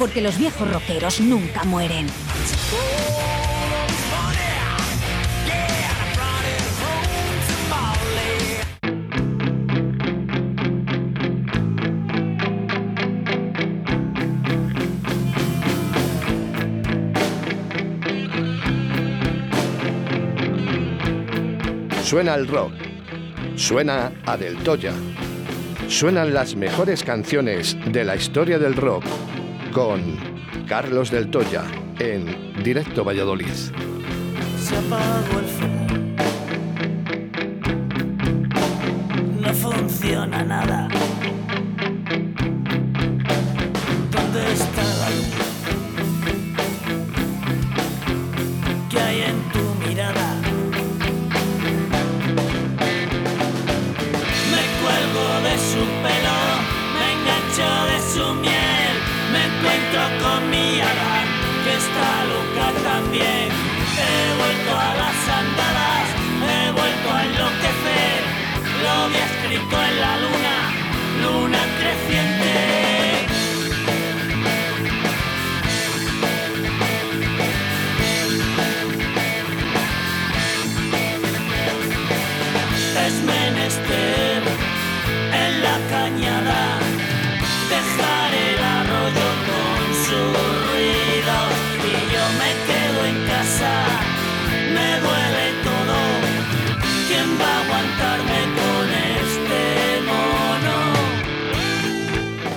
Porque los viejos rockeros nunca mueren. Suena el rock. Suena a Del Toya. Suenan las mejores canciones de la historia del rock con Carlos Del Toya en Directo Valladolid. Se apagó el fuego. No funciona nada.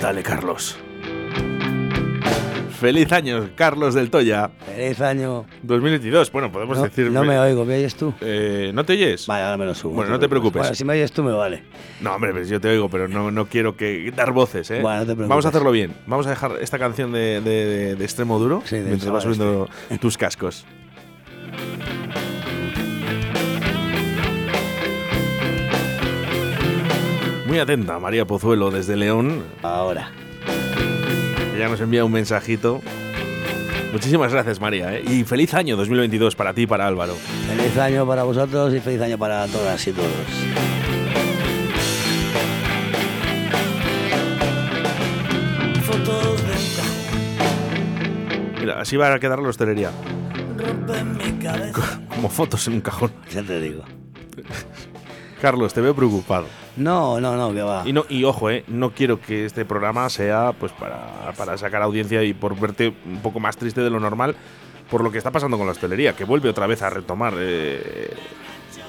Dale, Carlos. Feliz año, Carlos del Toya. Feliz año. 2022, bueno, podemos No, decir. no me oigo, ¿me oyes tú? Eh, ¿No te oyes? Vale, ahora me lo subo. Bueno, no te preocupes. Bueno, si me oyes tú me vale. No, hombre, pues yo te oigo, pero no, no quiero que dar voces, ¿eh? Bueno, no te preocupes. Vamos a hacerlo bien. Vamos a dejar esta canción de, de- extremo duro Sí, mientras vas subiendo tus cascos. Muy atenta, María Pozuelo, desde León. Ahora. Ella nos envía un mensajito. Muchísimas gracias, María. ¿eh? Y feliz año 2022 para ti y para Álvaro. Feliz año para vosotros y feliz año para todas y todos. Mira, así va a quedar la hostelería. rompen mi cabeza. Como fotos en un cajón. Ya te digo. Carlos, te veo preocupado. No, no, no, que va. Y, no, y ojo, eh, no quiero que este programa sea pues para, para sacar audiencia y por verte un poco más triste de lo normal por lo que está pasando con la hostelería, que vuelve otra vez a retomar eh,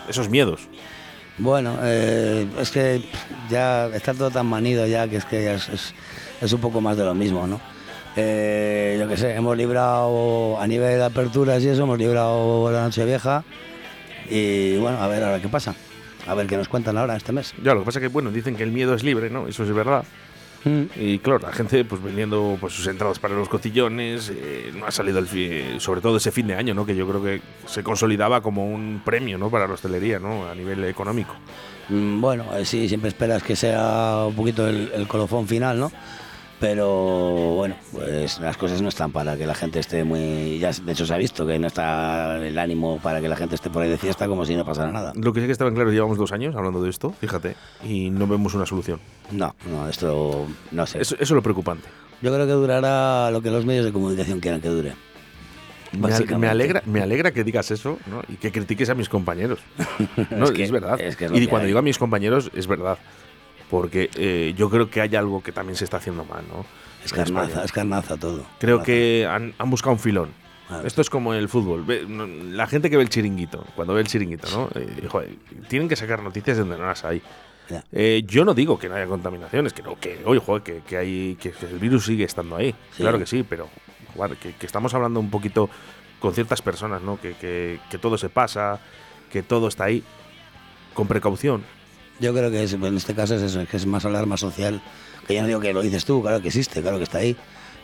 esos miedos. Bueno, eh, es que ya está todo tan manido ya que es que ya es, es- es un poco más de lo mismo, ¿no? Eh, yo qué sé, hemos librado a nivel de aperturas y eso, hemos librado la noche vieja y bueno, a ver ahora qué pasa. A ver qué nos cuentan ahora este mes. Ya, lo que pasa es que, bueno, dicen que el miedo es libre, ¿no? Eso es verdad. Mm. Y claro, la gente pues vendiendo pues sus entradas para los cotillones, eh, no ha salido el fi- sobre todo ese fin de año, ¿no? Que yo creo que se consolidaba como un premio, ¿no? Para la hostelería, ¿no? A nivel económico. Mm, Bueno, eh, sí, siempre esperas que sea un poquito el, el colofón final, ¿no? Pero bueno, pues las cosas no están para que la gente esté muy... Ya, de hecho se ha visto que no está el ánimo para que la gente esté por ahí de fiesta como si no pasara nada. Lo que sí que estaba en claro, llevamos dos años hablando de esto, fíjate, y no vemos una solución. No, no, esto no sé. Eso, eso es lo preocupante. Yo creo que durará lo que los medios de comunicación quieran que dure. Me, alegra, me alegra que digas eso ¿no? y que critiques a mis compañeros. No, es, que- verdad. es que es lo y cuando hay. digo a mis compañeros, es verdad. Porque eh, yo creo que hay algo que también se está haciendo mal, ¿no? Es carnaza, es carnaza todo. Creo Carnaza. que han, han buscado un filón. Claro. Esto es como el fútbol. La gente que ve el chiringuito, cuando ve el chiringuito, ¿no? Eh, joder, tienen que sacar noticias de donde no las hay. Eh, yo no digo que no haya contaminaciones, que no, que, oye, joder, que, que hay, que, el virus sigue estando ahí. Sí. Claro que sí, pero joder, que, que estamos hablando un poquito con ciertas personas, ¿no? Que- que todo se pasa, que todo está ahí, con precaución. Yo creo que es- en este caso es eso, que es más alarma social. Que ya no digo que lo dices tú, claro que existe, claro que está ahí.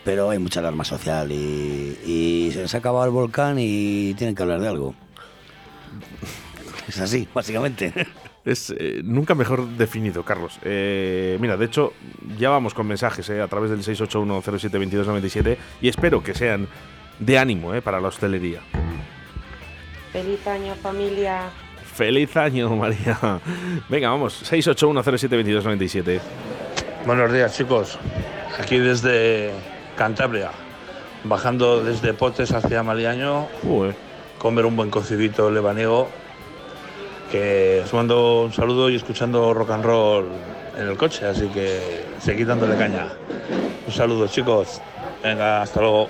pero hay mucha alarma social y, y se les ha acabado el volcán y tienen que hablar de algo. Es así, básicamente. Es eh, nunca mejor definido, Carlos. Eh, mira, de hecho, ya vamos con mensajes eh, a través del 681072297 y espero que sean de ánimo eh, para la hostelería. Feliz año familia. Feliz año, María. Venga, vamos, 681072297. Buenos días, chicos. Aquí desde Cantabria, bajando desde Potes hacia Maliaño, comer un buen cocidito lebaniego. Que os mando un saludo y escuchando rock and roll en el coche, así que seguid dándole caña. Un saludo, chicos. Venga, hasta luego.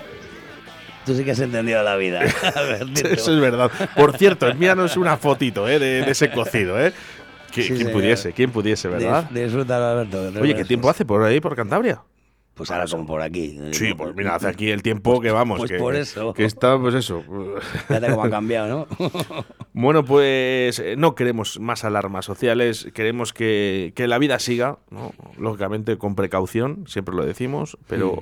Tú sí que has entendido la vida. Eso es verdad. Por cierto, envíanos una fotito eh, de, de ese cocido, ¿eh? Sí, ¿Quién señor. pudiese? ¿Quién pudiese, verdad? Disfrútalo, Alberto. Oye, ¿qué tiempo hace por ahí, por Cantabria? Pues ahora como por aquí. Sí, pues mira, hace aquí el tiempo que vamos. Pues que, por eso. Que está, pues eso. Fíjate cómo ha cambiado, ¿no? Bueno, pues eh, no queremos más alarmas sociales, queremos que, que la vida siga, ¿no? lógicamente con precaución, siempre lo decimos, pero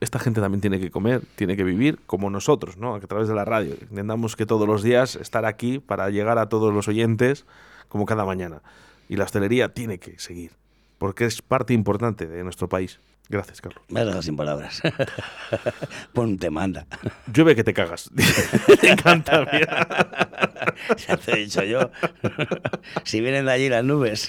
esta gente también tiene que comer, tiene que vivir como nosotros, ¿no? a través de la radio. Intentamos que todos los días estar aquí para llegar a todos los oyentes como cada mañana. Y la hostelería tiene que seguir, porque es parte importante de nuestro país. Gracias, Carlos. Me has dejado sin palabras. Pon un tema, anda. Llueve que te cagas. Me encanta, mira. Ya te he dicho yo. si vienen de allí las nubes.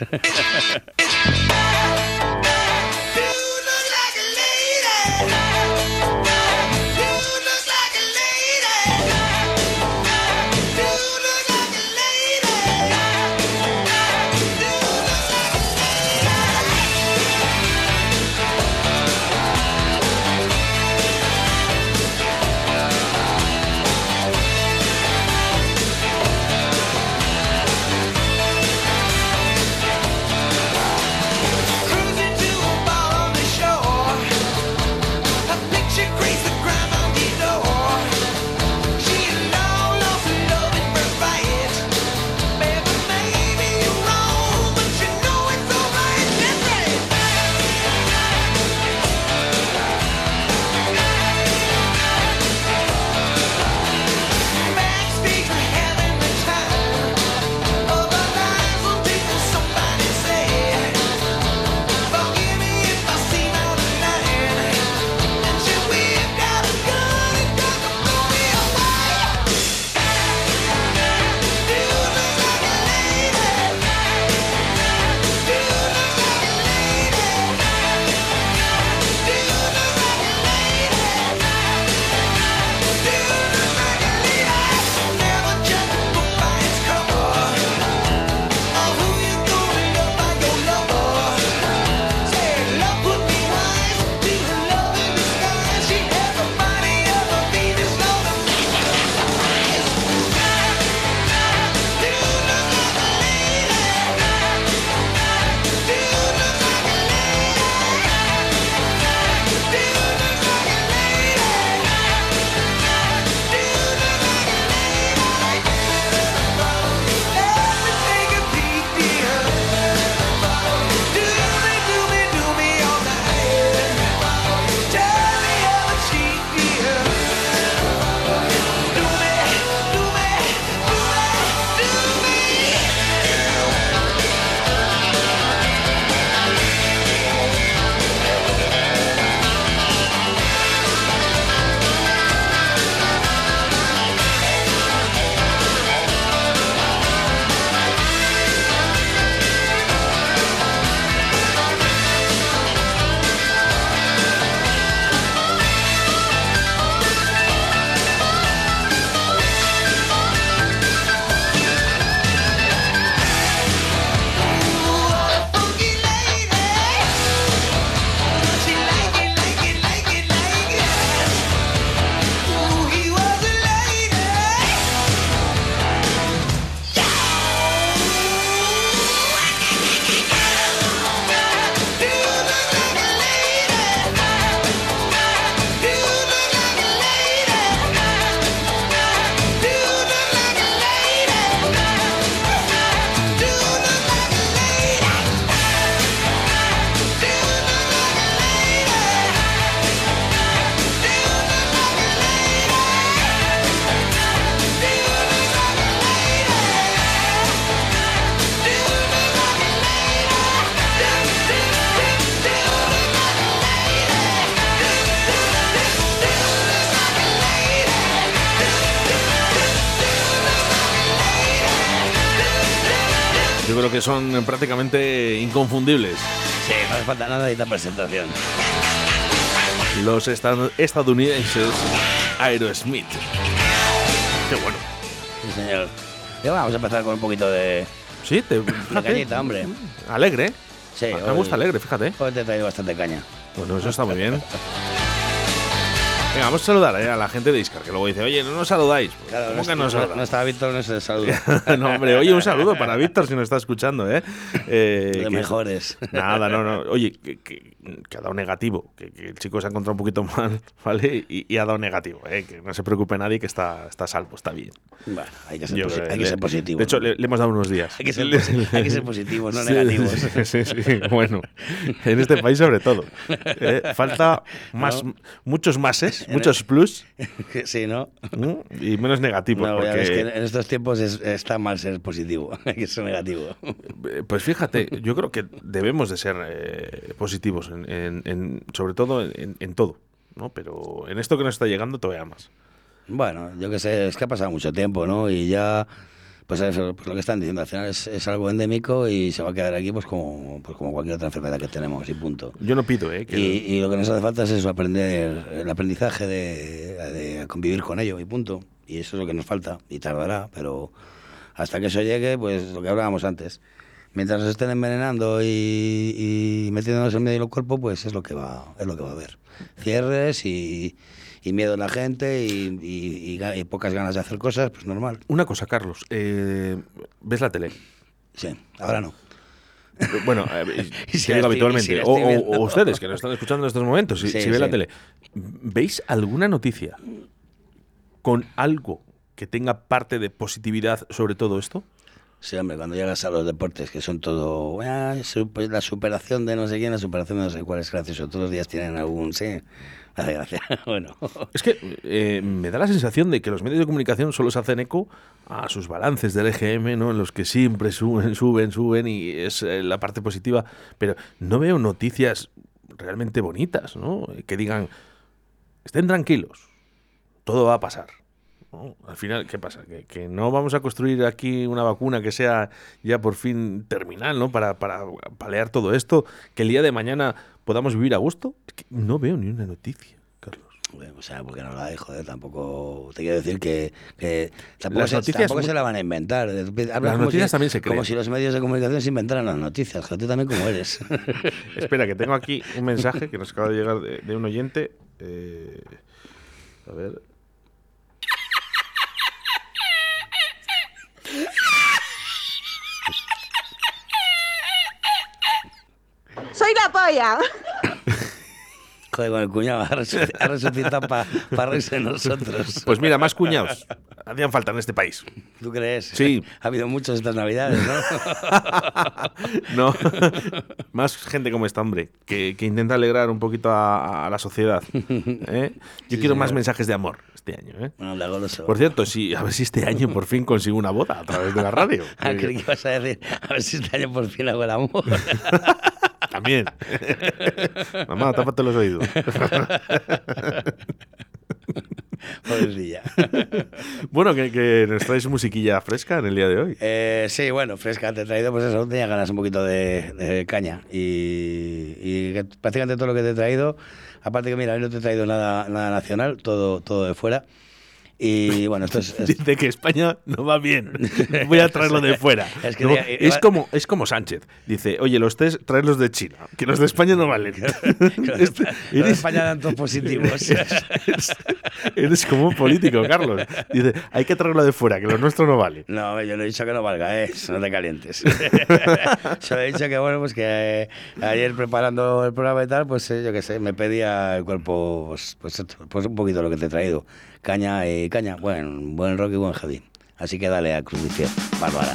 Prácticamente inconfundibles. Sí, no hace falta nada de esta presentación. Los esta- estadounidenses Aerosmith. Qué bueno. Sí, señor. Y vamos a empezar con un poquito de, Sí, te, de cañita, hombre. Alegre. Sí, Me gusta alegre, fíjate. Hoy te he traído bastante caña. Bueno, eso está muy bien. Venga, vamos a saludar eh, a la gente de Iscar, que luego dice, oye, no nos saludáis. Pues, Claro, ¿Cómo no, que está- no nos no, saludáis? no estaba Víctor, no se saludo. no, hombre, oye, un saludo para Víctor si nos está escuchando, ¿eh? Eh, de que- mejores. Nada, no, no. Oye, que, que- que ha dado negativo, que, el chico se ha encontrado un poquito mal, ¿vale? Y, y ha dado negativo, ¿eh? Que no se preocupe nadie, que está, está salvo, está bien. Bueno, hay que ser, Yo posi- creo hay que le- ser positivo. De hecho, le, le hemos dado unos días. hay, que ser hay ser positivos, no Sí, negativos. Sí, sí, sí, bueno, en este país sobre todo. ¿eh? Falta más, No. muchos máses, muchos plus sí, ¿no? ¿no? y menos negativos. No, ya ves que en porque, en estos tiempos es- está mal ser positivo, hay que ser negativo. eh, pues fíjate, yo creo que debemos de ser eh, positivos, en, en- en- sobre todo en, en todo. ¿no? Pero en esto que nos está llegando todavía más. Bueno, yo qué sé, es que ha pasado mucho tiempo, ¿no? Y ya, pues, eso, pues lo que están diciendo, al final es, es algo endémico y se va a quedar aquí pues como, pues como cualquier otra enfermedad que tenemos y punto. Yo no pido, ¿eh? Que Y, y lo que nos hace falta es eso, aprender el aprendizaje de, de convivir con ello y punto. Y eso es lo que nos falta y tardará, pero hasta que eso llegue, pues lo que hablábamos antes. Mientras nos estén envenenando y, y metiéndonos en medio del cuerpo, pues es lo que va, es lo que va a haber. Cierres y, y miedo en la gente y, y- y ga- y pocas ganas de hacer cosas, pues normal. Una cosa, Carlos. eh, ¿Ves la tele? Sí, ahora no. Bueno, eh, si digo habitualmente. o, ustedes que nos están escuchando en estos momentos, si, Sí, si ven la tele, ¿veis alguna noticia con algo que tenga parte de positividad sobre todo esto? Sí, hombre, cuando llegas a los deportes, que son todo, "Ah, la superación de no sé quién, la superación de no sé cuál es gracioso. Todos los días tienen algún, sí, hace gracia. bueno, Es que eh, me da la sensación de que los medios de comunicación solo se hacen eco a sus balances del EGM, ¿no? En los que siempre suben, suben, suben y es eh, la parte positiva, pero no veo noticias realmente bonitas, ¿no? Que digan, estén tranquilos, todo va a pasar. ¿No? Al final, ¿qué pasa? ¿Que, que no vamos a construir aquí una vacuna que sea ya por fin terminal, ¿no? Para, para paliar todo esto, que el día de mañana podamos vivir a gusto. Es que no veo ni una noticia, Carlos. bueno, o sea, porque no la hay, joder, tampoco, te quiero decir que, que tampoco, Las se, noticias tampoco se la van a inventar. Hablas Las como noticias si- también se Como crean. si los medios de comunicación se inventaran las noticias, joder, tú también como eres. Espera, que tengo aquí un mensaje que nos acaba de llegar de, de un oyente. Eh, a ver. Soy la polla. joder, con el cuñado, ha resuc- ha resucitado para reírse de nosotros. Pues mira, más cuñados. Hacían falta en este país. ¿Tú crees? Sí. Ha habido muchos estas navidades, ¿no? No. más gente como esta, hombre, que, que intenta alegrar un poquito a, a la sociedad. ¿eh? Yo Sí, quiero más señor. mensajes de amor este año. ¿eh? Bueno, habla goloso. Por cierto, sí, a ver si este año por fin consigo una boda a través de la radio. Ah, creí que ibas a decir, a ver si este año por fin hago el amor. También. Mamá, tápate los oídos. Bueno, que, que nos traes musiquilla fresca en el día de hoy. Eh, sí, bueno, fresca, te he traído, pues eso, tenía ganas un poquito de, de caña. Y, y prácticamente todo lo que te he traído, aparte que mira, hoy no te he traído nada, nada nacional, todo, todo de fuera. Y bueno, esto es... es- Dice que España no va bien. Voy a traerlo de fuera. Es que No, es, como, es como Sánchez. Dice, oye, los test, traerlos de China, que los de España no valen. Este- los de España dan todos positivos. eres, eres como un político, Carlos. Dice, hay que traerlo de fuera, que lo nuestro no vale. No, yo no he dicho que no valga, ¿eh? No te calientes. Solo he dicho que, bueno, pues que eh, ayer preparando el programa y tal, pues eh, yo qué sé, me pedía el cuerpo, pues, pues, pues un poquito lo que te he traído. Caña y caña, buen, buen rock y buen heavy. Así que dale a Fiel, Bárbara.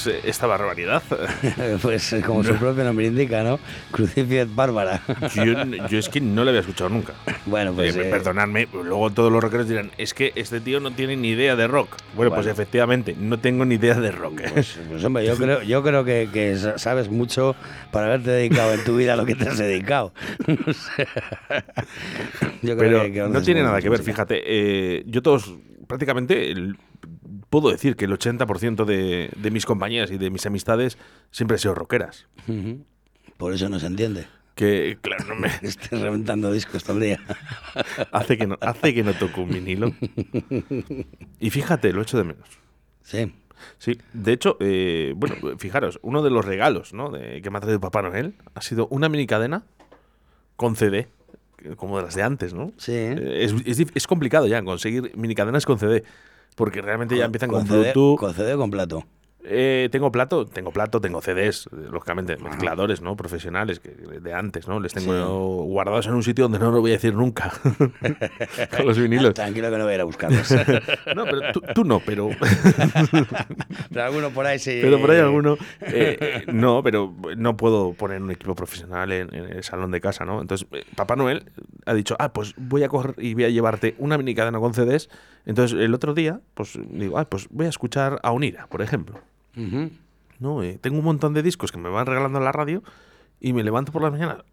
Es eh, esta barbaridad? pues eh, como su propio nombre indica, ¿no? Crucified Bárbara. Yo, yo es que no lo había escuchado nunca. bueno, pues. Eh, eh, perdonadme, luego todos los rockeros dirán, es que este tío no tiene ni idea de rock. Bueno, pues efectivamente, no tengo ni idea de rock. Pues, pues, hombre, yo creo, yo creo que, que sa- sabes mucho para haberte dedicado en tu vida a lo que te has dedicado. No sé. yo creo Pero que- que no tiene nada que ver, música. fíjate. eh, yo todos, prácticamente, puedo decir que el 80% de, de mis compañías y de mis amistades siempre han sido rockeras. Por eso no se entiende. Que, claro, no me, Estés reventando discos todo el día. hace, que no, hace que no toco un vinilo. Y fíjate, lo echo de menos. Sí. Sí, de hecho, eh, bueno, fijaros, uno de los regalos ¿no? de, que me ha traído Papá Noel ha sido una mini cadena con CD, como de las de antes, ¿no? Sí. Eh, Es, es es complicado ya conseguir mini cadenas con CD, porque realmente ya empiezan con, CD, Bluetooth. Con CD o con plato. Eh, tengo plato, tengo plato, tengo CDs, lógicamente, mezcladores, ¿no? Profesionales que, de antes, ¿no? Les tengo guardados en un sitio donde no lo voy a decir nunca. con los vinilos. Tranquilo que no voy a ir a buscarlos. No, pero tú, tú no, pero Pero alguno por ahí sí. Pero por ahí alguno. eh, eh, no, pero no puedo poner un equipo profesional en, en el salón de casa, ¿no? Entonces, eh, Papá Noel ha dicho, ah, pues voy a coger y voy a llevarte una mini cadena con CDs. Entonces, el otro día, pues digo, ah, pues voy a escuchar a Unira, por ejemplo. ¿no? Eh, tengo un montón de discos que me van regalando en la radio y me levanto por la mañana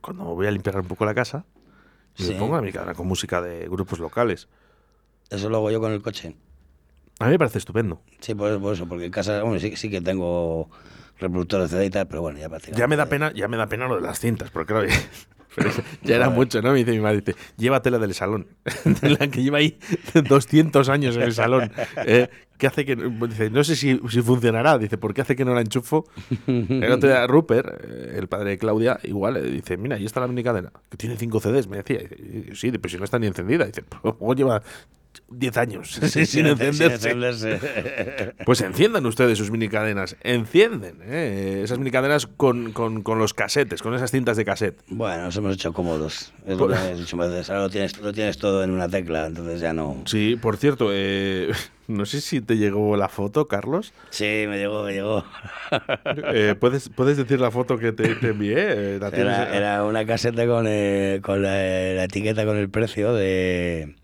cuando voy a limpiar un poco la casa y Sí. me pongo la mini cadena con música de grupos locales. Eso lo hago yo con el coche. A mí me parece estupendo. Sí, por eso, por eso, porque en casa, bueno, sí, sí que tengo reproductor de CD y tal, pero bueno, ya prácticamente. Ya me da pena, ya me da pena lo de las cintas, porque claro, pero ya era mucho, ¿no? Me dice mi madre, dice, llévatela del salón, de la que lleva ahí 200 años en el salón. eh, ¿Qué hace que dice, no sé si, si funcionará, dice, ¿por qué hace que no la enchufo? El otro día Rupert, eh, el padre de Claudia, igual, eh, dice, mira, ahí está la mini cadena, que tiene 5 CDs, me decía. Sí, pero si no está ni encendida, dice, pues luego lleva 10 años sin, sin encenderse. encenderse. Pues enciendan ustedes sus mini cadenas, encienden ¿eh? esas mini cadenas con, con, con los casetes, con esas cintas de cassette. Bueno, nos hemos hecho cómodos. Es lo que he dicho más veces. Ahora lo tienes, lo tienes todo en una tecla, entonces ya no. Sí, por cierto, eh, no sé si te llegó la foto, Carlos. Sí, me llegó, me llegó. Eh, ¿puedes, ¿Puedes decir la foto que te, te envié? Eh. Era, era una caseta con, eh, con la, la etiqueta con el precio de,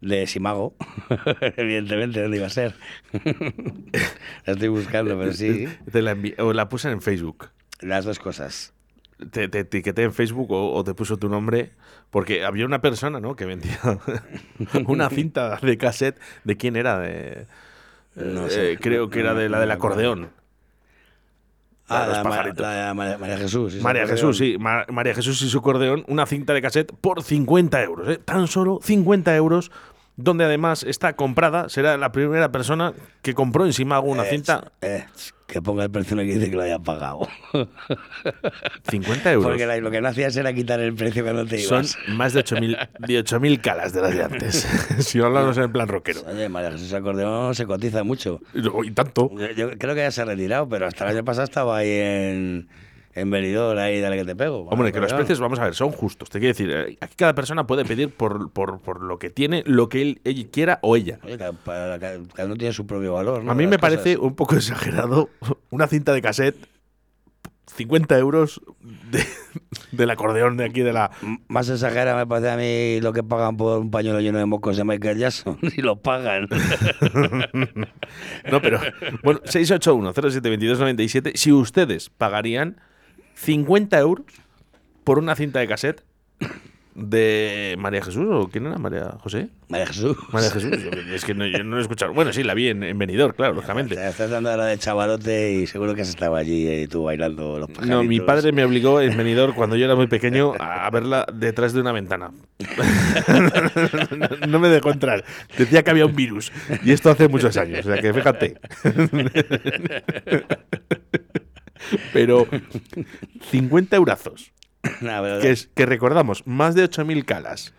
de Simago. Evidentemente, ¿dónde iba a ser? la estoy buscando, pero sí. Te la, o la puse en Facebook. Las dos cosas. Te, te etiqueté en Facebook o, o te puso tu nombre. Porque había una persona ¿no? que vendía una cinta de cassette. ¿De quién era? De, No eh, sé. creo que era de la del acordeón. Ah, los la, pajaritos. la María, María Jesús. María. Jesús, sí. Ma- María Jesús y su acordeón, una cinta de cassette por 50 euros. ¿eh? Tan solo 50 euros, donde además está comprada, será la primera persona que compró en Simago una cinta. eh, que ponga el precio que dice que lo haya pagado. 50 euros. Porque lo que no hacías era quitar el precio cuando te Son ibas. más de 8.000 de 8.000 calas de las de antes. si hablamos en plan rockero. Oye, María Jesús Acordeón se cotiza mucho. Y tanto. Yo, yo creo que ya se ha retirado, pero hasta el año pasado estaba ahí en, en Benidorm, ahí, dale que te pego. Hombre, que los precios, vamos a ver, son justos. Te quiero decir, eh, aquí cada persona puede pedir por, por, por lo que tiene, lo que él, él quiera o ella. Oye, cada, para- cada- cada uno tiene su propio valor. ¿no? A mí Las me parece un poco exagerado una cinta de cassette, 50 euros de- del acordeón de aquí de la... Más exagera me parece a mí lo que pagan por un pañuelo lleno de mocos de Michael Jackson. y lo pagan. No, pero bueno, 681-072297, si ustedes pagarían 50 euros por una cinta de cassette de María Jesús o quién era María José. María Jesús. María Jesús, es que no, yo no lo he escuchado. Bueno, sí, la vi en, en Benidorm, claro, O lógicamente. sea, estás dando ahora de chavalote y seguro que has estado allí eh, tú bailando los pajaritos. No, mi padre me obligó en Benidorm cuando yo era muy pequeño a verla detrás de una ventana. No me dejó entrar. Decía que había un virus. Y esto hace muchos años. O sea que fíjate. Pero 50 eurazos. Que, es, que recordamos, más de 8.000 calas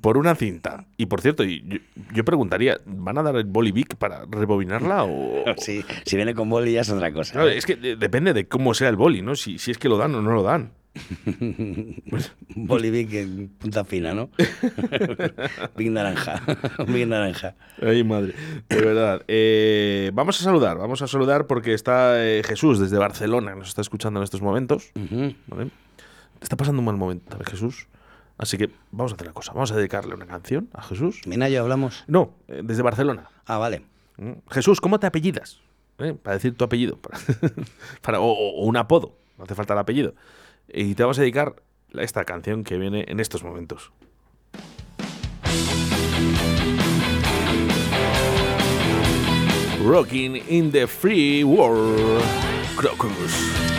por una cinta. Y por cierto, yo, yo preguntaría, ¿van a dar el bolivic para rebobinarla o...? Sí, si viene con boli ya es otra cosa. Claro, es que de- depende de cómo sea el boli, ¿no? Si, si es que lo dan o no lo dan. Bolivic en punta fina, ¿no? Big naranja. Big naranja. Ay, madre. De verdad. Eh, vamos a saludar, vamos a saludar porque está eh, Jesús desde Barcelona, nos está escuchando en estos momentos. ¿vale? Está pasando un mal momento, ¿vale, Jesús? Así que vamos a hacer una cosa. Vamos a dedicarle una canción a Jesús. Minayo, hablamos. No, eh, desde Barcelona. Ah, vale. Mm. Jesús, ¿cómo te apellidas? Para decir tu apellido. Para, para- o, o un apodo. No hace falta el apellido. Y te vamos a dedicar esta canción que viene en estos momentos. Rocking in the Free World. Crocus.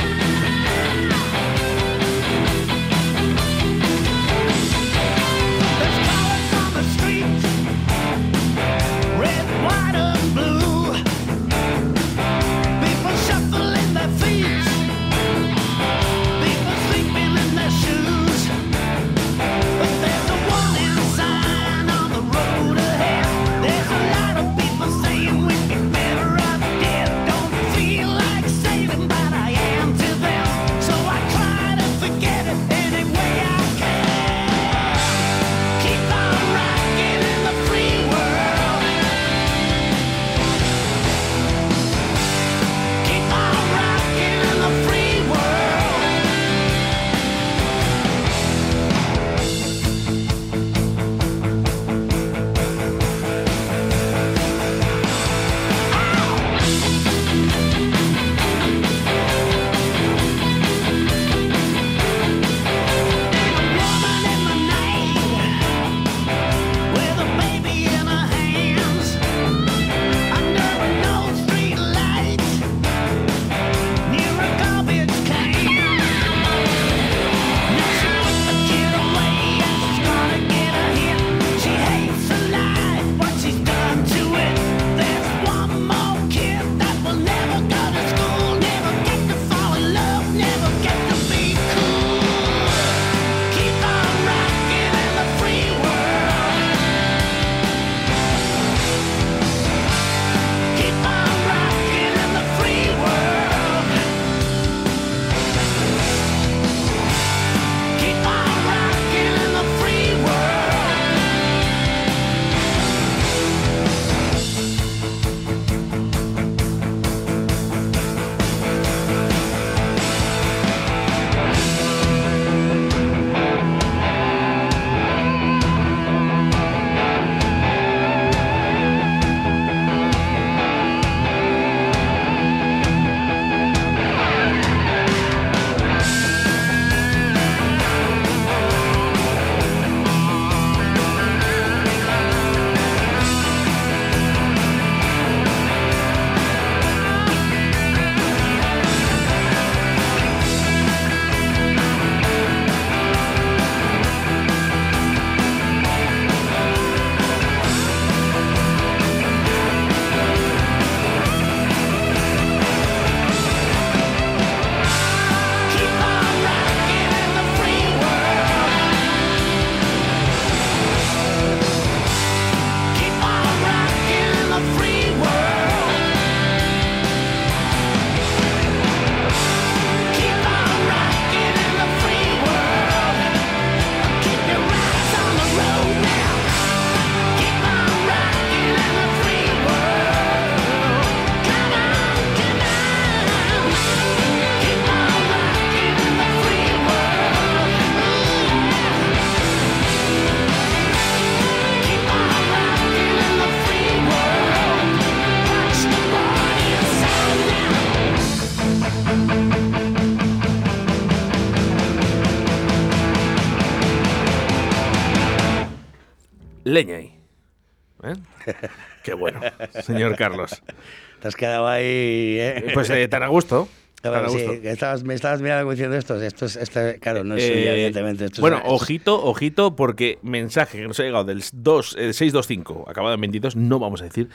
Señor Carlos. Te has quedado ahí, ¿eh? Pues eh, tan a gusto. Claro, sí, estabas, me estabas mirando diciendo esto. Esto es, esto, claro, no es suya, Eh, evidentemente. Esto es bueno, es- ojito, ojito, porque mensaje que nos ha llegado del 2, eh, 625, acabado en 22, no vamos a decir.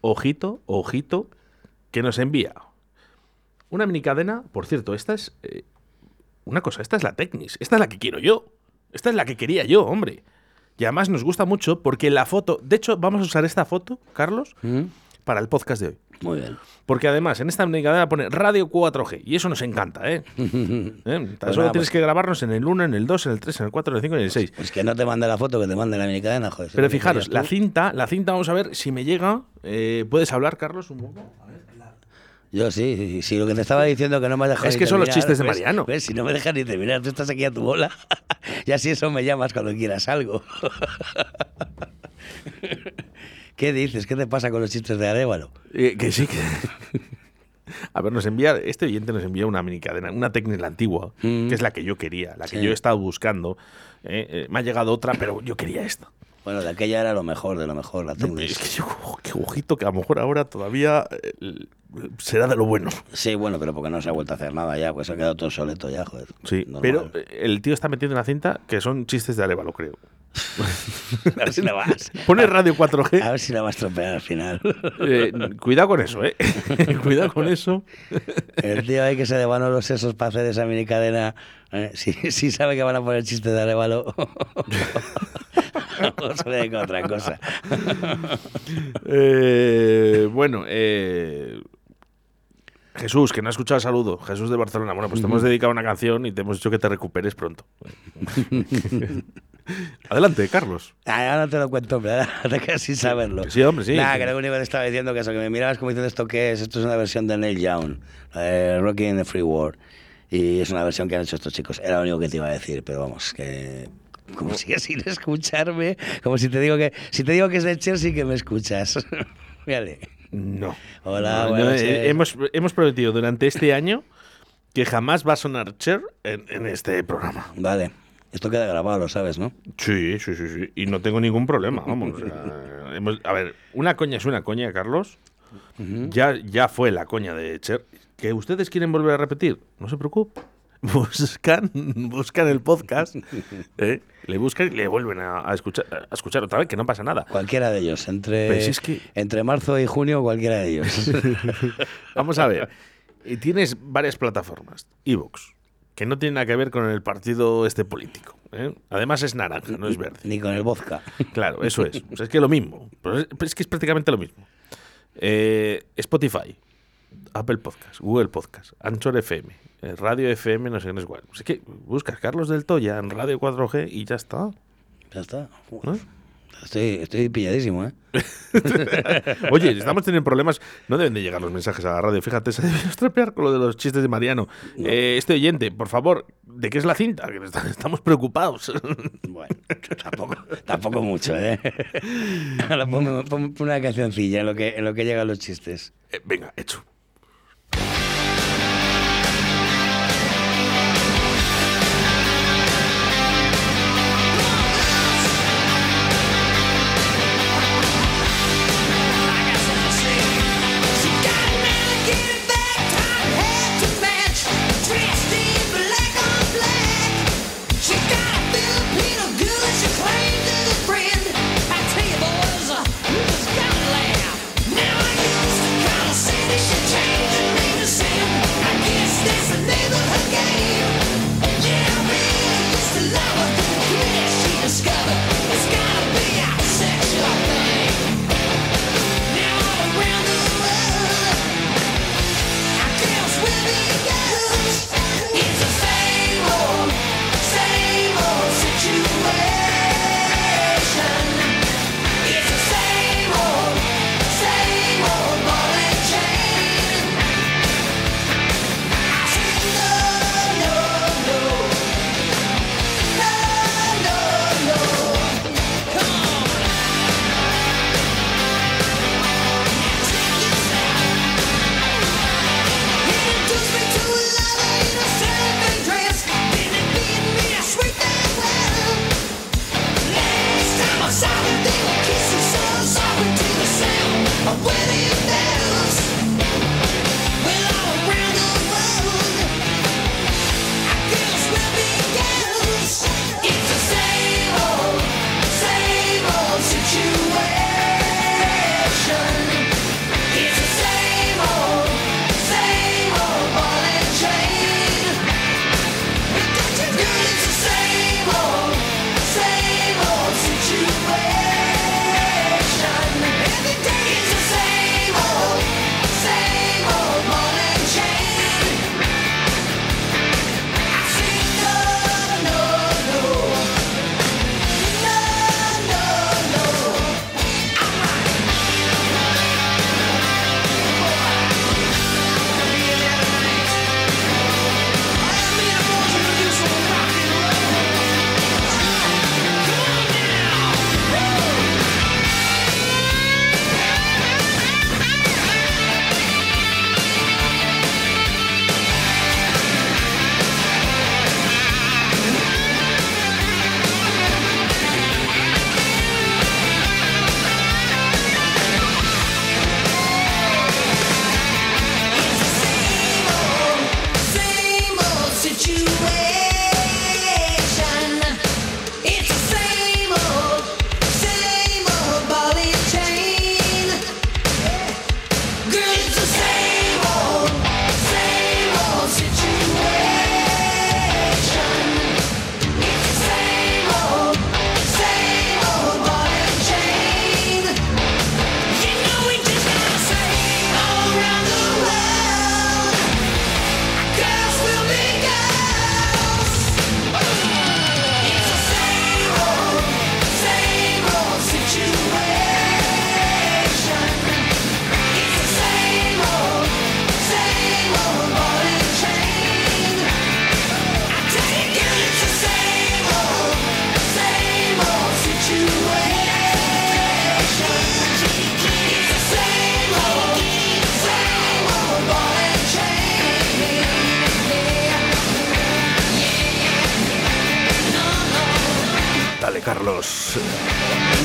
Ojito, ojito, que nos envía una mini cadena. Por cierto, esta es eh, una cosa, esta es la Technis, esta es la que quiero yo. Esta es la que quería yo, hombre. Y además nos gusta mucho porque la foto, de hecho, vamos a usar esta foto, Carlos, ¿Mm? para el podcast de hoy. Muy bien. Porque además en esta cadena pone radio 4G y eso nos encanta, ¿eh? ¿Eh? Pues Solo nada, tienes pues- que grabarnos en el 1, en el 2, en el 3, en el 4, en el 5 y en el 6. Pues que no te mande la foto, que te mande la minicadena, joder. Pero ¿Qué fijaros, la cinta, la cinta, vamos a ver si me llega. Eh, ¿Puedes hablar, Carlos, un poco? Yo sí, sí, sí, lo que te estaba diciendo que no me has dejado Es que son los chistes de ¿ves? Mariano. ¿Ves? Si no me dejas ni terminar, tú estás aquí a tu bola y así eso me llamas cuando quieras algo. ¿Qué dices? ¿Qué te pasa con los chistes de Arevalo? Eh, que sí, que. A ver, nos envía, este oyente nos envía una mini cadena, una técnica antigua, Mm. que es la que yo quería, la que Sí. yo he estado buscando. eh, eh, me ha llegado otra, pero yo quería esta. Bueno, de aquella era lo mejor, de lo mejor, la No, es que yo, qué ojito, que a lo mejor ahora todavía eh, será de lo bueno. Sí, bueno, pero porque no se ha vuelto a hacer nada ya, pues se ha quedado todo soleto ya, joder. Sí, Normal. pero eh, el tío está metiendo una cinta que son chistes de Arevalo, creo. A ver si la vas. Pone radio A 4G. ver si la vas a estropear al final. eh, cuidado con eso, ¿eh? cuidado con eso. El tío ahí que se devanó los sesos para hacer esa minicadena, eh, si, si sabe que van a poner chistes de Arevalo, no se le dedica a otra cosa. Eh, bueno, eh, Jesús, que no ha escuchado el saludo. Jesús de Barcelona. Bueno, pues te hemos dedicado una canción y te hemos dicho que te recuperes pronto. Adelante, Carlos. Ah, Ahora no te lo cuento, hombre, ahora que sin saberlo. Sí, hombre, sí. Nada, que lo único que te estaba diciendo que eso, que me mirabas como diciendo esto que es, esto es una versión de Neil Young, la de Rocky in the Free World. Y es una versión que han hecho estos chicos. Era lo único que te iba a decir, pero vamos, que como sigues sin escucharme, como si te digo que si te digo que es de Chelsea que me escuchas. Mírale. No. Hola, No, eh, hemos, hemos prometido durante este año que jamás va a sonar Cher en, en este programa. Vale. Esto queda grabado, lo sabes, ¿no? Sí, sí, sí, sí. Y no tengo ningún problema, vamos. o sea, hemos- a ver, una coña es una coña, Carlos. ya, ya fue la coña de Cher. ¿Que ustedes quieren volver a repetir? No se preocupen. Buscan, buscan el podcast, ¿eh? le buscan y le vuelven a, a escuchar, a escuchar otra vez, que no pasa nada. Cualquiera de ellos. Entre, Pero si es que- entre marzo y junio, cualquiera de ellos. Vamos a ver. Y tienes varias plataformas. Evox, que no tiene nada que ver con el partido este político. ¿eh? Además es naranja, no es verde. Ni con el vodka. Claro, eso es. O sea, es que es lo mismo. Pero es, pero es que es prácticamente lo mismo. Eh, Spotify, Apple Podcast, Google Podcast, Anchor FM, eh, Radio FM, no sé qué es igual. Es que buscas Carlos del Toya en Radio 4G y ya está. Ya está. ¿no? Estoy, estoy pilladísimo, ¿eh? Oye, estamos teniendo problemas. No deben de llegar los mensajes a la radio. Fíjate, se debió estropear con lo de los chistes de Mariano. Eh, este oyente, por favor, ¿de qué es la cinta? Que estamos preocupados. Bueno, tampoco, tampoco mucho, ¿eh? Ahora ponme, ponme una cancioncilla en lo, que, en lo que llegan los chistes. Eh, venga, hecho.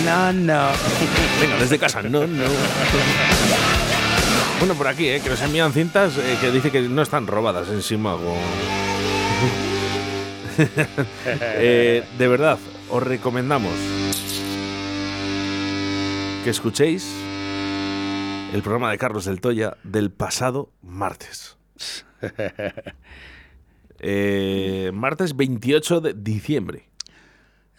No, no. Venga, desde casa, no, no. Bueno, por aquí, ¿eh? que nos envían cintas eh, que dice que no están robadas encima. eh, de verdad, os recomendamos que escuchéis el programa de Carlos del Toya del pasado martes. Eh, martes 28 de diciembre.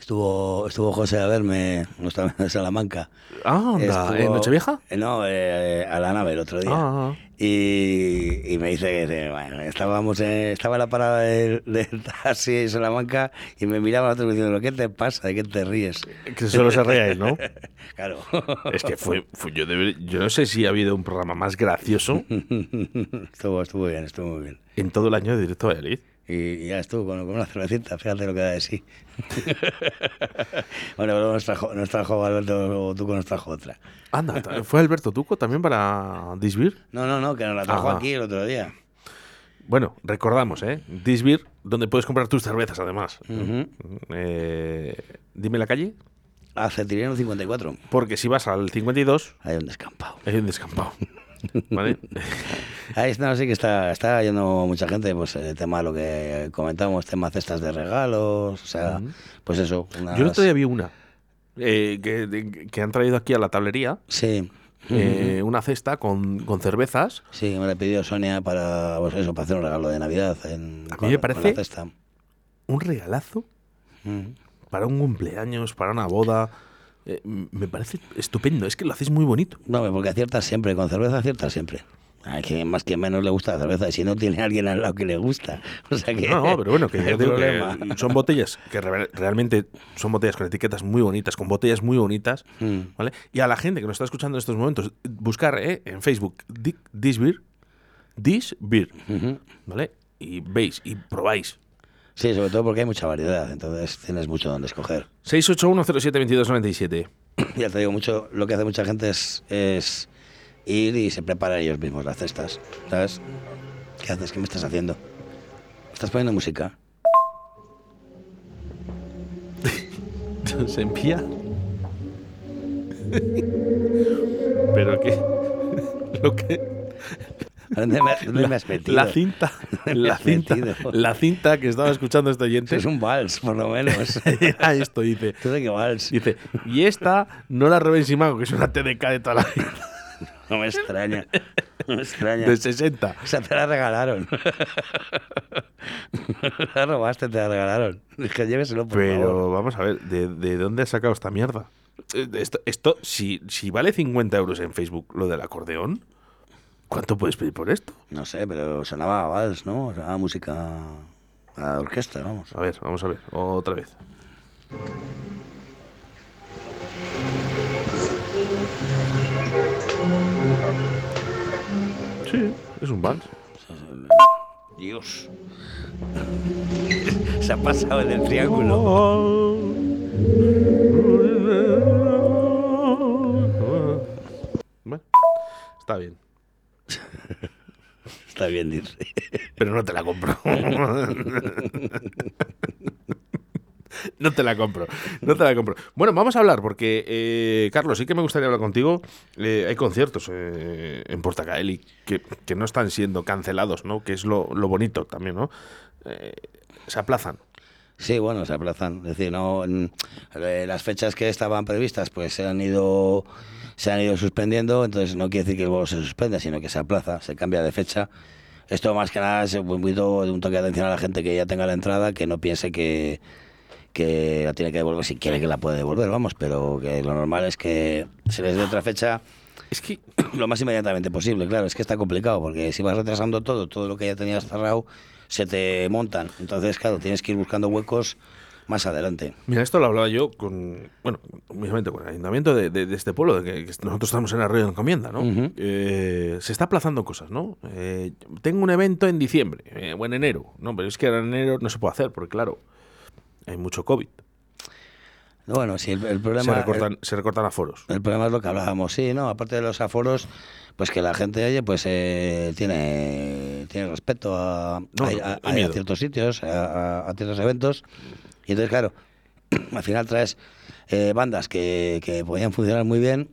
Estuvo, estuvo José a verme, nuestra de Salamanca. Ah, anda, Estuvo- ¿en Nochevieja? Eh, No, eh, a la nave el otro día. Ah, ah. Y, y me dice que eh, bueno, estábamos en, estaba en la parada del, del taxi en Salamanca y me miraba otro diciendo, ¿qué te pasa? ¿De qué te ríes? Que solo se reíais, ¿no? Claro. Es que fue, fue- yo, yo no sé si ha habido un programa más gracioso estuvo, estuvo bien, estuvo muy bien. en todo el año de Directo a Valladolid. Y, ya estuvo con, con una cervecita, fíjate lo que da de sí. bueno, luego nos trajo, nos trajo Alberto Tuco, nos trajo otra. Anda, ¿fue Alberto Tuco también para Disbir? No, no, no, que nos la trajo Ajá. aquí el otro día. Bueno, recordamos, ¿eh? Disbir, donde puedes comprar tus cervezas, además. Eh, dime la calle, A Cetireno 54. porque si vas al 52, Hay un descampado. hay un descampado. ¿Vale? Ahí está, sí que está, está yendo mucha gente, pues el tema, lo que comentamos, tema cestas de regalos, o sea, pues eso. Yo el otro día vi una eh, que, que han traído aquí a la tablería. Sí. eh, una cesta con, con cervezas. Sí, me la pidió Sonia para, pues eso, para hacer un regalo de Navidad. En, A mí con- me parece- la cesta. Un regalazo para un cumpleaños, para una boda. Eh, me parece estupendo. Es que lo hacéis muy bonito. No, porque aciertas siempre, con cerveza aciertas siempre. A quien más que menos le gusta la cerveza, y si no tiene alguien al lado que le gusta. O sea que. No, no, pero bueno, que, no digo que problema. son botellas que re- realmente son botellas con etiquetas muy bonitas, con botellas muy bonitas, Mm. ¿vale? Y a la gente que nos está escuchando en estos momentos, buscar eh, en Facebook This Beer, This Beer. ¿vale? Y veis y probáis. Sí, sobre todo porque hay mucha variedad, entonces tienes mucho donde escoger. 681072297. Ya te digo, mucho, lo que hace mucha gente es, es ir y se preparan ellos mismos las cestas, ¿sabes? ¿Qué haces? ¿Qué me estás haciendo? ¿Estás poniendo música? Se envía. Pero que lo que ¿Dónde me, dónde me has metido? la cinta, ¿Dónde me la cinta, la cinta que estaba escuchando este oyente Es un vals, por lo menos. esto dice. ¿Tú de qué vals? Dice, y esta no la robé en Simago, que es una TDK de toda la vida, No me extraña. No me extraña. de 60. O sea, te la regalaron. la robaste, te la regalaron. Es que lléveselo, por Pero favor. vamos a ver, ¿de, de dónde has sacado esta mierda? Eh, Esto, esto si, si vale 50 euros en Facebook lo del acordeón, ¿cuánto puedes pedir por esto? No sé, pero sonaba a vals, ¿no? Sonaba música a orquesta, vamos. A ver, vamos a ver, otra vez. Sí, es un vals. Dios. Se ha pasado en el triángulo. Bien, pero no te la compro. No te la compro, no te la compro. Bueno, vamos a hablar porque, eh, Carlos, sí que me gustaría hablar contigo. Eh, hay conciertos eh, en Portacaeli que, que no están siendo cancelados, ¿no? Que es lo, lo bonito también, ¿no? Eh, se aplazan. Sí, bueno, se aplazan. Es decir, no, eh, las fechas que estaban previstas pues se han ido se han ido suspendiendo, entonces no quiere decir que el vuelo se suspenda, sino que se aplaza, se cambia de fecha. Esto más que nada es un poquito de un toque de atención a la gente que ya tenga la entrada, que no piense que, que la tiene que devolver si quiere que la puede devolver, vamos, pero que lo normal es que se les dé otra fecha Es que lo más inmediatamente posible, claro, es que está complicado, porque si vas retrasando todo, todo lo que ya tenías cerrado, se te montan. Entonces, claro, tienes que ir buscando huecos más adelante. Mira, esto lo hablaba yo con, bueno, mismamente con el ayuntamiento de, de- de este pueblo, de que, que nosotros estamos en Arroyo de Encomienda, ¿no? Eh, se está aplazando cosas, ¿no? Eh, tengo un evento en diciembre eh, o en enero, no, pero es que ahora en enero no se puede hacer porque, claro, hay mucho COVID. Bueno, sí, el, el problema... Se recortan, se recortan aforos. El problema es lo que hablábamos, sí, ¿no? Aparte de los aforos, pues que la gente, oye, pues eh, tiene, tiene respeto a, No, a- no, a- hay a miedo. ciertos sitios, a ciertos eventos. Y entonces, claro, al final traes eh, bandas que, que podían funcionar muy bien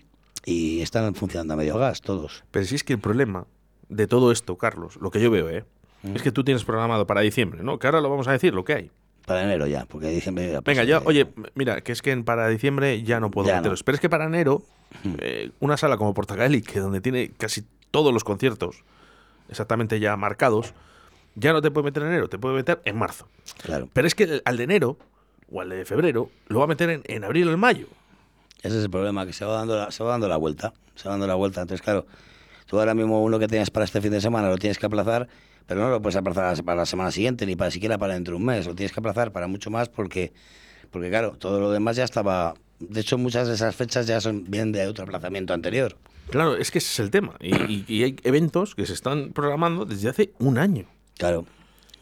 y están funcionando a medio gas todos. Pero si es que el problema de todo esto, Carlos, lo que yo veo, ¿eh? Mm. Es que tú tienes programado para diciembre, ¿no? Que ahora lo vamos a decir, lo que hay. Para enero ya, porque diciembre ya, Venga, ya, oye, mira, que es que para diciembre ya no puedo Ya no. meteros. Pero es que para enero, eh, una sala como Portagalli, que donde tiene casi todos los conciertos exactamente ya marcados, ya no te puede meter en enero, te puede meter en marzo. Claro, Pero es que el- al de enero o al de febrero lo va a meter en, en abril o en mayo. ese es el problema, que se va dando la, se va dando la vuelta, se va dando la vuelta. Entonces, claro, tú ahora mismo uno que tenías para este fin de semana lo tienes que aplazar, pero no lo puedes aplazar para la semana siguiente, ni para siquiera para dentro de un mes, lo tienes que aplazar para mucho más porque, porque claro, todo lo demás ya estaba... De hecho, muchas de esas fechas ya son vienen de otro aplazamiento anterior. Claro, es que ese es el tema. Y, y- y hay eventos que se están programando desde hace un año. Claro,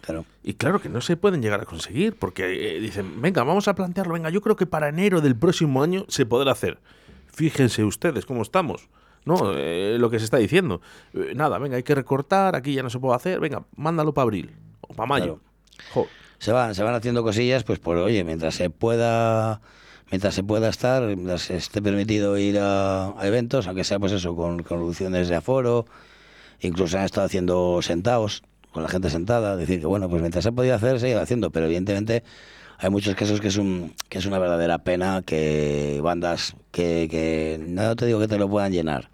claro. Y claro que no se pueden llegar a conseguir, porque eh, dicen, venga, vamos a plantearlo, venga, yo creo que para enero del próximo año se podrá hacer. Fíjense ustedes cómo estamos, ¿no? Eh, lo que se está diciendo. Eh, nada, venga, hay que recortar, aquí ya no se puede hacer, venga, mándalo para abril o para mayo. Se van, se van haciendo cosillas, pues por oye, mientras se pueda, mientras se pueda estar, mientras esté permitido ir a, a eventos, aunque sea pues eso, con, con reducciones de aforo, incluso han estado haciendo sentados, con la gente sentada, decir que bueno, pues mientras se podido hacer, se ido haciendo, pero evidentemente hay muchos casos que es un, que es una verdadera pena que bandas que, que no te digo que te lo puedan llenar,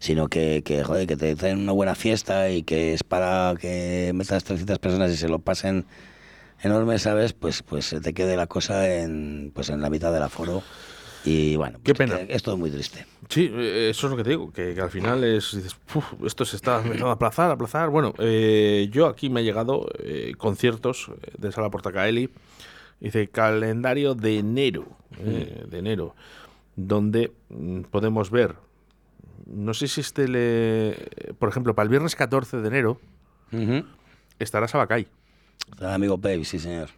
sino que, que, joder, que te traen una buena fiesta y que es para que metas 300 personas y se lo pasen enorme, ¿sabes? Pues pues te quede la cosa en pues en la mitad del aforo y bueno, Qué pues, pena. que esto es muy triste. Sí, eh, eso es lo que te digo, que, que al final es, dices, "Uf, esto se está empezando a aplazar, aplazar. Bueno, eh, yo aquí me ha llegado eh, conciertos eh, de Sala Portacaeli, dice calendario de enero, eh, de enero, donde mm, podemos ver, no sé si este, le, por ejemplo, para el viernes 14 de enero estará Sabacay El amigo Pave, sí señor.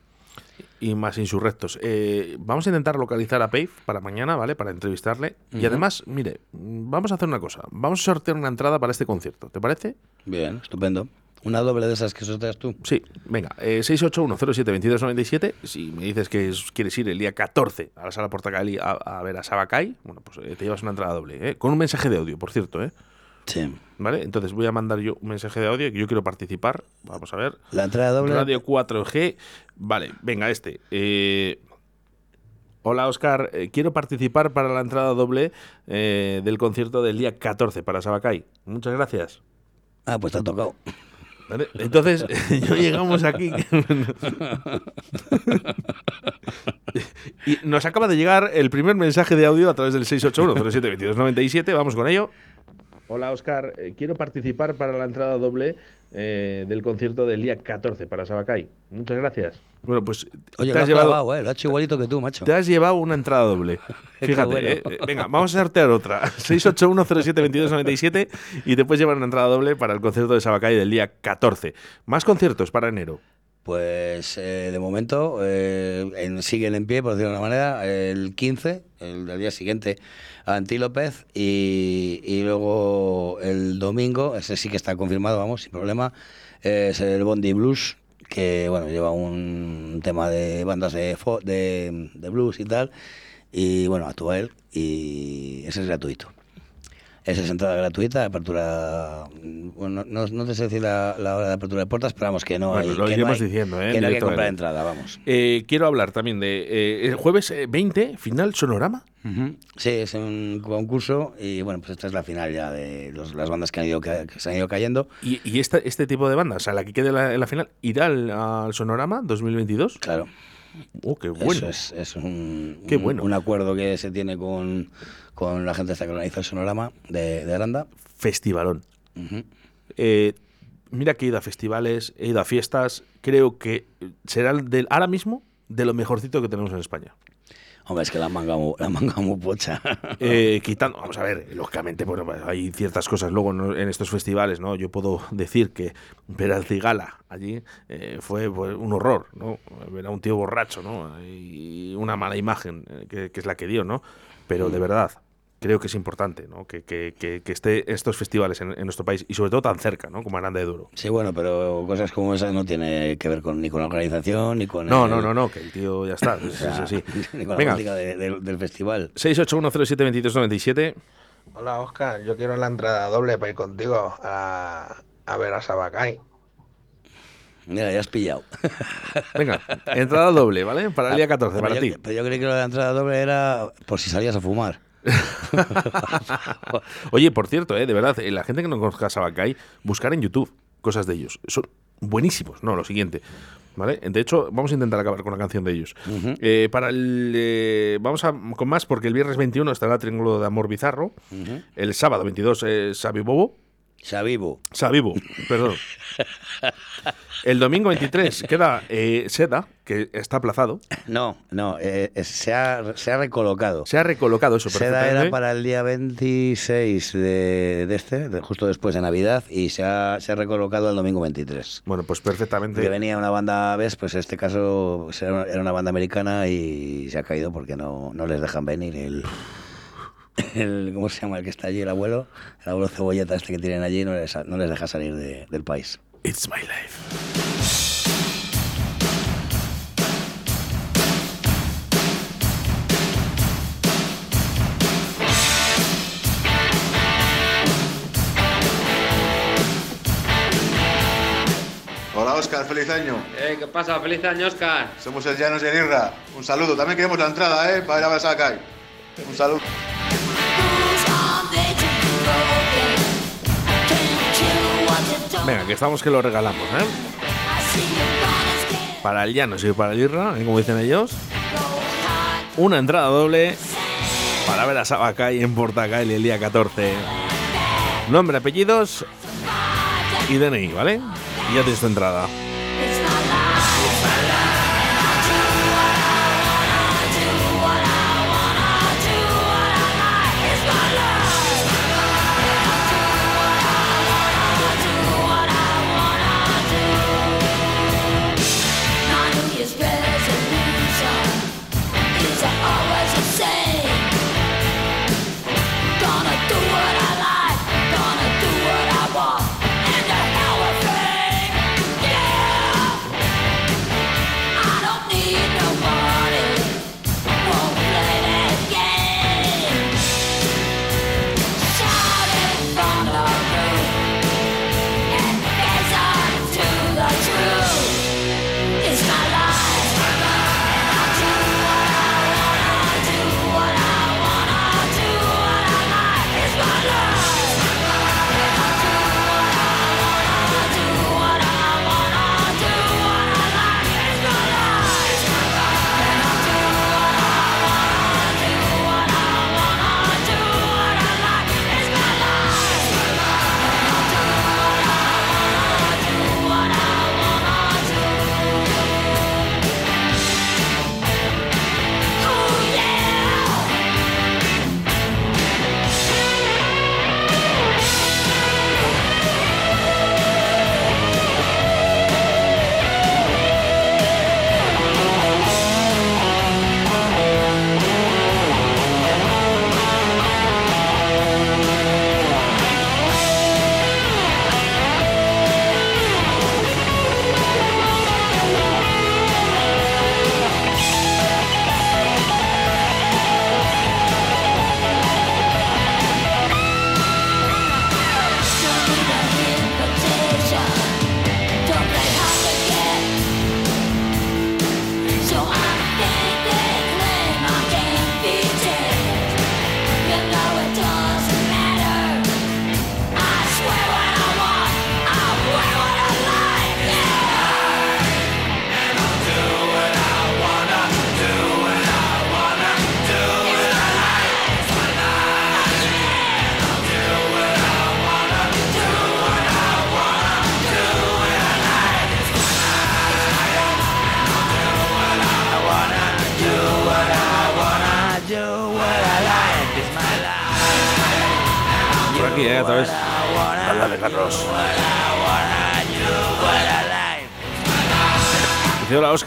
Y más insurrectos. Eh, vamos a intentar localizar a Pave para mañana, ¿vale? Para entrevistarle. Y además, mire, vamos a hacer una cosa. Vamos a sortear una entrada para este concierto. ¿Te parece? Bien, estupendo. Una doble de esas que sorteas tú. Sí, venga. Eh, 681072297. Si me dices que es- quieres ir el día 14 a la sala Portacali a, a ver a Sabacay, bueno, pues eh, te llevas una entrada doble. ¿eh? Con un mensaje de audio, por cierto, ¿eh? Sí. ¿Vale? Entonces voy a mandar yo un mensaje de audio que yo quiero participar. Vamos a ver. La entrada doble. Radio 4G. Vale, venga, este. Eh, hola, Oscar. eh, quiero participar para la entrada doble eh, del concierto del día 14 para Sabacay. Muchas gracias. Ah, pues te ha tocado. ¿Vale? Entonces, yo llegamos aquí. y nos acaba de llegar el primer mensaje de audio a través del 681-07-2297. Vamos con ello. Hola, Oscar. Eh, quiero participar para la entrada doble eh, del concierto del día 14 para Sabacay. Muchas gracias. Bueno, pues Oye, te lo has has llevado, clavado, eh. Lo ha hecho igualito que tú, macho. te has llevado una entrada doble. Fíjate, bueno. eh, eh, venga, vamos a sortear otra. 681072297 y te puedes llevar una entrada doble para el concierto de Sabacay del día 14. Más conciertos para enero. Pues eh, de momento eh, en- siguen en pie, por decirlo de una manera, el 15, el del día siguiente, Antílopez y, y luego el domingo, ese sí que está confirmado, vamos, sin problema, es el Bondi Blues, que bueno, lleva un tema de bandas de, de, de blues y tal, y bueno, actúa él y ese es gratuito. Esa es entrada gratuita, apertura. Bueno, no, no te sé decir la, la hora de apertura de puertas, pero vamos, que no Bueno, hay. lo que no iremos hay- diciendo, ¿eh? Que no hay que comprar entrada, vamos. Eh, quiero hablar también de eh, el jueves eh, 20, final Sonorama. Sí, es un concurso y bueno, pues esta es la final ya de los- las bandas que, han ido, que se han ido cayendo. Y, y esta- este tipo de bandas, a la que quede la- en la final, irá al, al Sonorama 2022. Claro, Oh, qué bueno. eso es, es un, Qué un- bueno. un acuerdo que se tiene con, con la gente esta que organiza el sonorama de, de Aranda. Festivalón. Eh, mira que he ido a festivales, he ido a fiestas. Creo que será el del, ahora mismo de lo mejorcito que tenemos en España. Hombre, es que la manga, la manga muy pocha. Eh, quitando, vamos a ver, lógicamente, bueno, hay ciertas cosas luego ¿no? en estos festivales, ¿no? Yo puedo decir que ver al Cigala allí eh, fue pues, un horror, ¿no? Ver a un tío borracho, ¿no? Y una mala imagen, eh, que, que es la que dio, ¿no? Pero de verdad, creo que es importante ¿no? que, que, que, que esté estos festivales en, en, nuestro país y sobre todo tan cerca ¿no? como Aranda de Duro. Sí, bueno, pero cosas como esas no tiene que ver con, ni con la organización ni con... No, el, no, no, no, que el tío ya está. o sea, sí, sí. Ni con Venga. la política de, de, del festival. 681072397. Hola Oscar, yo quiero la entrada doble para ir contigo a, a ver a Sabacay. Mira, ya has pillado. Venga, entrada doble, ¿vale? Para el día 14, pero para yo, ti. Pero yo creí que la entrada doble era por si salías a fumar. Oye, por cierto, ¿eh? de verdad, eh, la gente que no conozca Sabacay, buscar en YouTube cosas de ellos. Son buenísimos. No, lo siguiente. ¿Vale? De hecho, vamos a intentar acabar con una canción de ellos. Uh -huh. eh, para el, eh, vamos a, con más, porque el viernes 21 estará Triángulo de Amor Bizarro. Uh -huh. El sábado 22 es Sabi Bobo. Sabibo. Sabibo, perdón. El domingo 23 queda eh, Seda, que está aplazado. No, no, eh, se, ha, se ha recolocado. Se ha recolocado eso, Seda era para el día 26 de, de este, de, justo después de Navidad, y se ha, se ha recolocado el domingo 23. Bueno, pues perfectamente. Que venía una banda, ¿ves? Pues en este caso era, era una banda americana y se ha caído porque no, no les dejan venir el el, ¿cómo se llama? El que está allí, el abuelo, el abuelo cebolleta este que tienen allí, no les, no les deja salir de, del país. It's my life. Hola Oscar, feliz año. Eh, ¿Qué pasa? Feliz año, Oscar. Somos el Llanos de Irra. Un saludo. También queremos la entrada, ¿eh? Para ir a ver Sakai. Un saludo. Venga, que estamos que lo regalamos, ¿eh? Para el Llanos y para el Irra, ¿eh? como dicen ellos. Una entrada doble para ver a Sabacay en Portacalle el día 14. Nombre, apellidos y DNI, ¿vale? Y ya tienes tu entrada.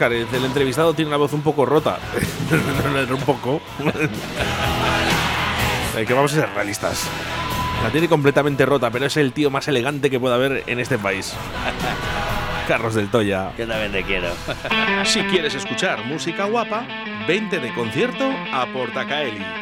El entrevistado tiene una voz un poco rota. un poco. eh, que vamos a ser realistas. La tiene completamente rota, pero es el tío más elegante que pueda haber en este país. Carlos del Toya. Yo también te quiero. Si quieres escuchar música guapa, vente de concierto a Portacaeli.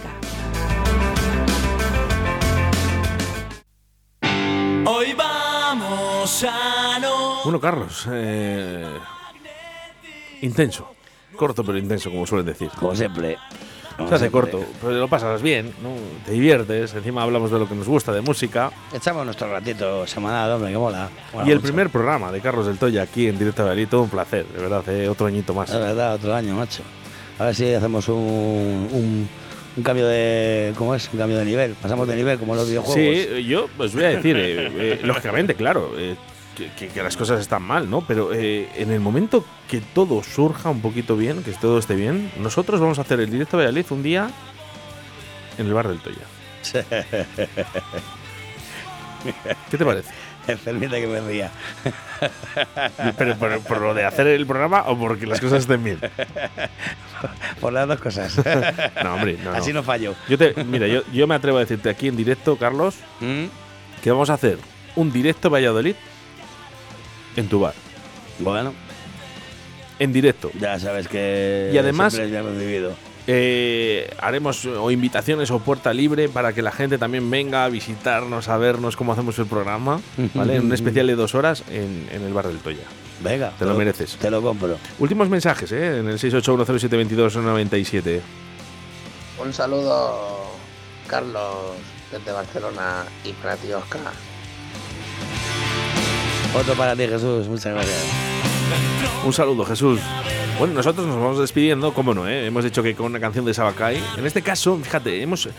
Hoy vamos a no. Bueno, Carlos, eh, intenso. Corto pero intenso, como suelen decir. Como siempre. Se hace corto, pero lo pasas bien, ¿no? te diviertes, encima hablamos de lo que nos gusta, de música. Echamos nuestro ratito semanal, hombre, que mola. mola y el mucho. primer programa de Carlos del Toya aquí en Directo de todo un placer, de verdad, eh, otro añito más. Es verdad, otro año, macho. A ver si hacemos un, un, un cambio de. ¿Cómo es? Un cambio de nivel. Pasamos de nivel como en los videojuegos. Sí, yo os voy a decir, eh, eh, lógicamente, claro, eh, que, que- que las cosas están mal, ¿no? Pero eh, en el momento que todo surja un poquito bien, que todo esté bien, nosotros vamos a hacer el directo de Valladolid un día en el bar del Toya. ¿Qué te parece? Permite que me ría. ¿Pero por, por lo de hacer el programa o porque las cosas estén bien? Por las dos cosas. No, hombre, no. Así no fallo. Yo te, mira, yo, yo me atrevo a decirte aquí en directo, Carlos, ¿Mm? que vamos a hacer un directo Valladolid en tu bar. Bueno, En directo. ya sabes que. Y además- siempre recibido. Eh, haremos o invitaciones o puerta libre para que la gente también venga a visitarnos, a vernos cómo hacemos el programa, ¿vale? En un especial de dos horas en, en el bar del Toya. Venga. Te lo mereces. Te lo compro. Últimos mensajes, ¿eh? En el 681072297. Un saludo, Carlos, desde Barcelona y para ti, Oscar. Otro para ti, Jesús. Muchas gracias. Un saludo, Jesús. Bueno, nosotros nos vamos despidiendo, cómo no, ¿eh? Hemos dicho que con una canción de Sabacay. En este caso, fíjate, hemos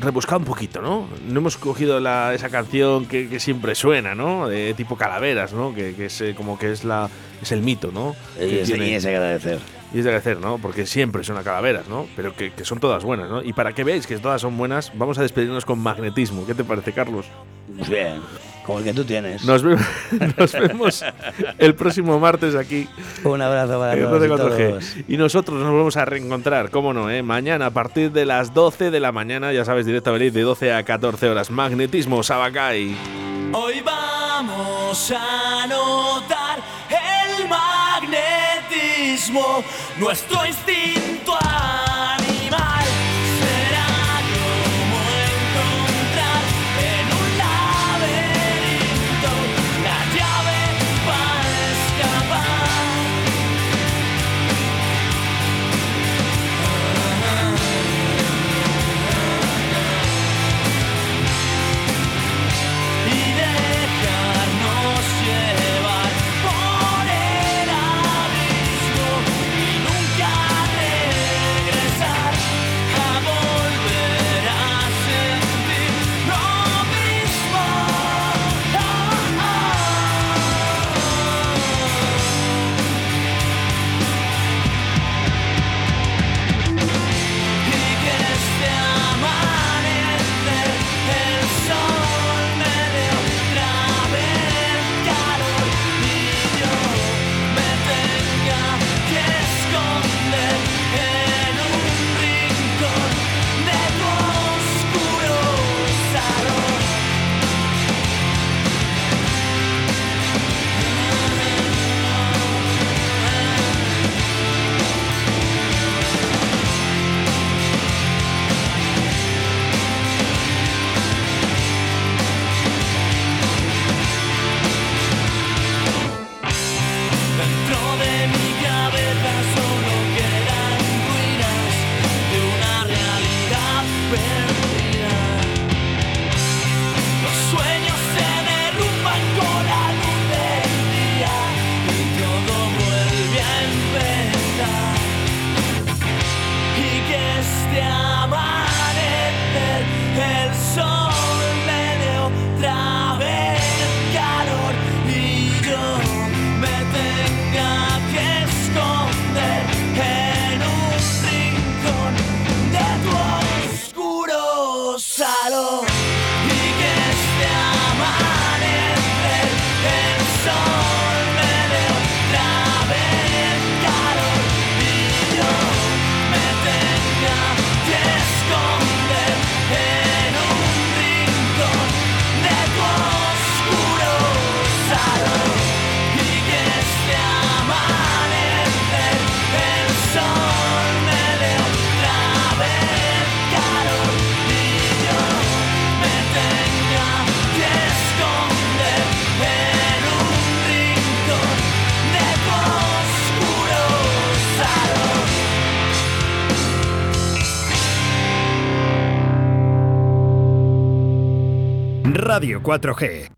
rebuscado un poquito, ¿no? No hemos cogido la, esa canción que, que siempre suena, ¿no? De tipo calaveras, ¿no? Que, que es eh, como que es la es el mito, ¿no? Y es, tiene- y es agradecer. y es de agradecer, ¿no? Porque siempre suena calaveras, ¿no? Pero que, que son todas buenas, ¿no? Y para que veáis que todas son buenas, vamos a despedirnos con magnetismo. ¿Qué te parece, Carlos? Pues bien, como el que tú tienes. Nos, ve- nos vemos el próximo martes aquí Un abrazo para todos. y 12 todos. Y nosotros nos vamos a reencontrar, cómo no, ¿eh? mañana a partir de las 12 de la mañana, ya sabes, directo a venir de 12 a 14 horas. Magnetismo, Sabacay. Hoy vamos a notar el magnetismo, nuestro instinto animal. 4G.